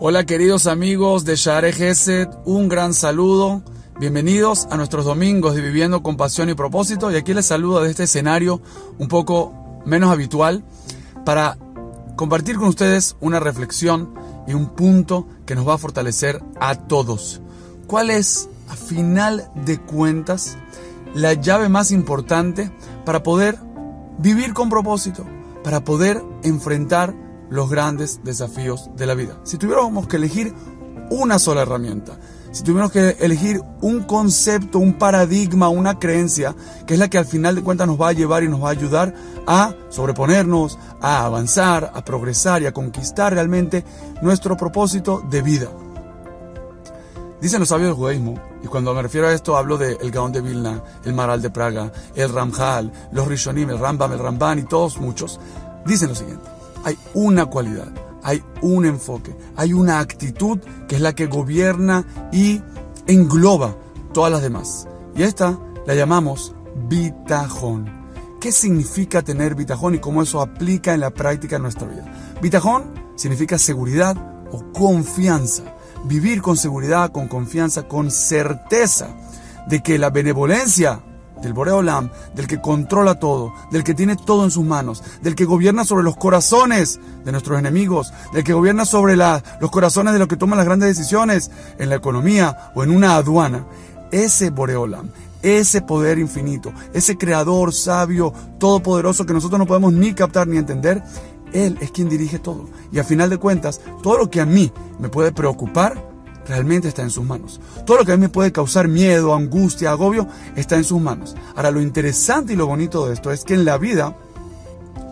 Hola queridos amigos de Share Gesed, un gran saludo. Bienvenidos a nuestros domingos de Viviendo con Pasión y Propósito. Y aquí les saludo de este escenario un poco menos habitual para compartir con ustedes una reflexión y un punto que nos va a fortalecer a todos. ¿Cuál es, a final de cuentas, la llave más importante para poder vivir con propósito, para poder enfrentar los grandes desafíos de la vida. Si tuviéramos que elegir una sola herramienta, si tuviéramos que elegir un concepto, un paradigma, una creencia, que es la que al final de cuentas nos va a llevar y nos va a ayudar a sobreponernos, a avanzar, a progresar y a conquistar realmente nuestro propósito de vida. Dicen los sabios del judaísmo, y cuando me refiero a esto hablo del el Gaón de Vilna, el Maral de Praga, el Ramjal, los Rishonim, el Rambam, el Ramban y todos muchos, dicen lo siguiente hay una cualidad, hay un enfoque, hay una actitud que es la que gobierna y engloba todas las demás. Y esta la llamamos bitajón. ¿Qué significa tener bitajón y cómo eso aplica en la práctica en nuestra vida? Bitajón significa seguridad o confianza. Vivir con seguridad, con confianza, con certeza de que la benevolencia del Boreolam, del que controla todo, del que tiene todo en sus manos, del que gobierna sobre los corazones de nuestros enemigos, del que gobierna sobre los corazones de los que toman las grandes decisiones en la economía o en una aduana. Ese Boreolam, ese poder infinito, ese creador sabio, todopoderoso que nosotros no podemos ni captar ni entender, Él es quien dirige todo. Y a final de cuentas, todo lo que a mí me puede preocupar, realmente está en sus manos. Todo lo que a mí me puede causar miedo, angustia, agobio, está en sus manos. Ahora, lo interesante y lo bonito de esto es que en la vida,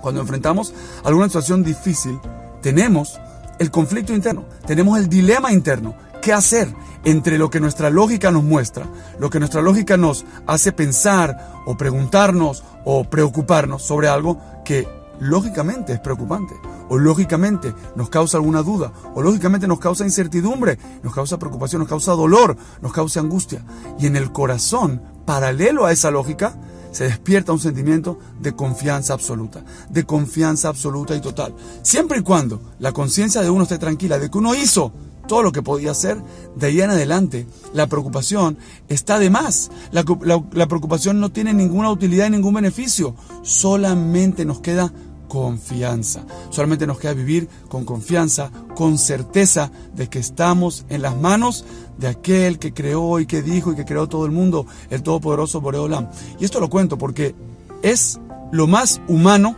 cuando enfrentamos alguna situación difícil, tenemos el conflicto interno, tenemos el dilema interno. ¿Qué hacer entre lo que nuestra lógica nos muestra, lo que nuestra lógica nos hace pensar o preguntarnos o preocuparnos sobre algo que lógicamente es preocupante, o lógicamente nos causa alguna duda, o lógicamente nos causa incertidumbre, nos causa preocupación, nos causa dolor, nos causa angustia. Y en el corazón, paralelo a esa lógica, se despierta un sentimiento de confianza absoluta, de confianza absoluta y total. Siempre y cuando la conciencia de uno esté tranquila, de que uno hizo todo lo que podía hacer, de ahí en adelante la preocupación está de más. La, preocupación no tiene ninguna utilidad y ningún beneficio. Solamente nos queda confianza. Solamente nos queda vivir con confianza, con certeza de que estamos en las manos de aquel que creó y que dijo y que creó todo el mundo, el Todopoderoso Boreolam. Y esto lo cuento porque es lo más humano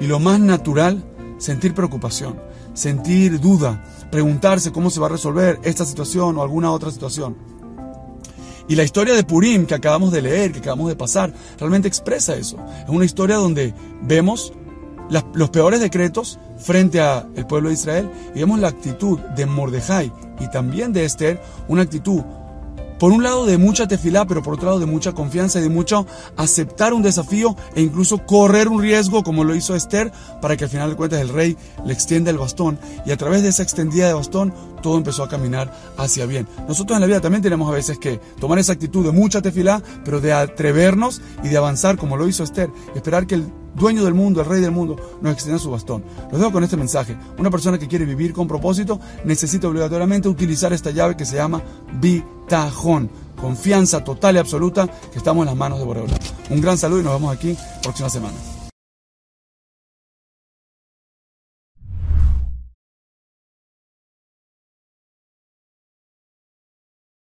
y lo más natural sentir preocupación, sentir duda, preguntarse cómo se va a resolver esta situación o alguna otra situación. Y la historia de Purim que acabamos de leer, que acabamos de pasar, realmente expresa eso. Es una historia donde vemos los peores decretos frente al pueblo de Israel. Y vemos la actitud de Mordejai y también de Esther, una actitud por un lado de mucha tefilá, pero por otro lado de mucha confianza y de mucho aceptar un desafío e incluso correr un riesgo como lo hizo Esther para que al final de cuentas el rey le extienda el bastón y a través de esa extendida de bastón todo empezó a caminar hacia bien. Nosotros en la vida también tenemos a veces que tomar esa actitud de mucha tefilá, pero de atrevernos y de avanzar como lo hizo Esther, esperar que el dueño del mundo, el rey del mundo, nos extienda su bastón. Los dejo con este mensaje. Una persona que quiere vivir con propósito necesita obligatoriamente utilizar esta llave que se llama bitajón. Confianza total y absoluta que estamos en las manos de Boreola. Un gran saludo y nos vemos aquí próxima semana.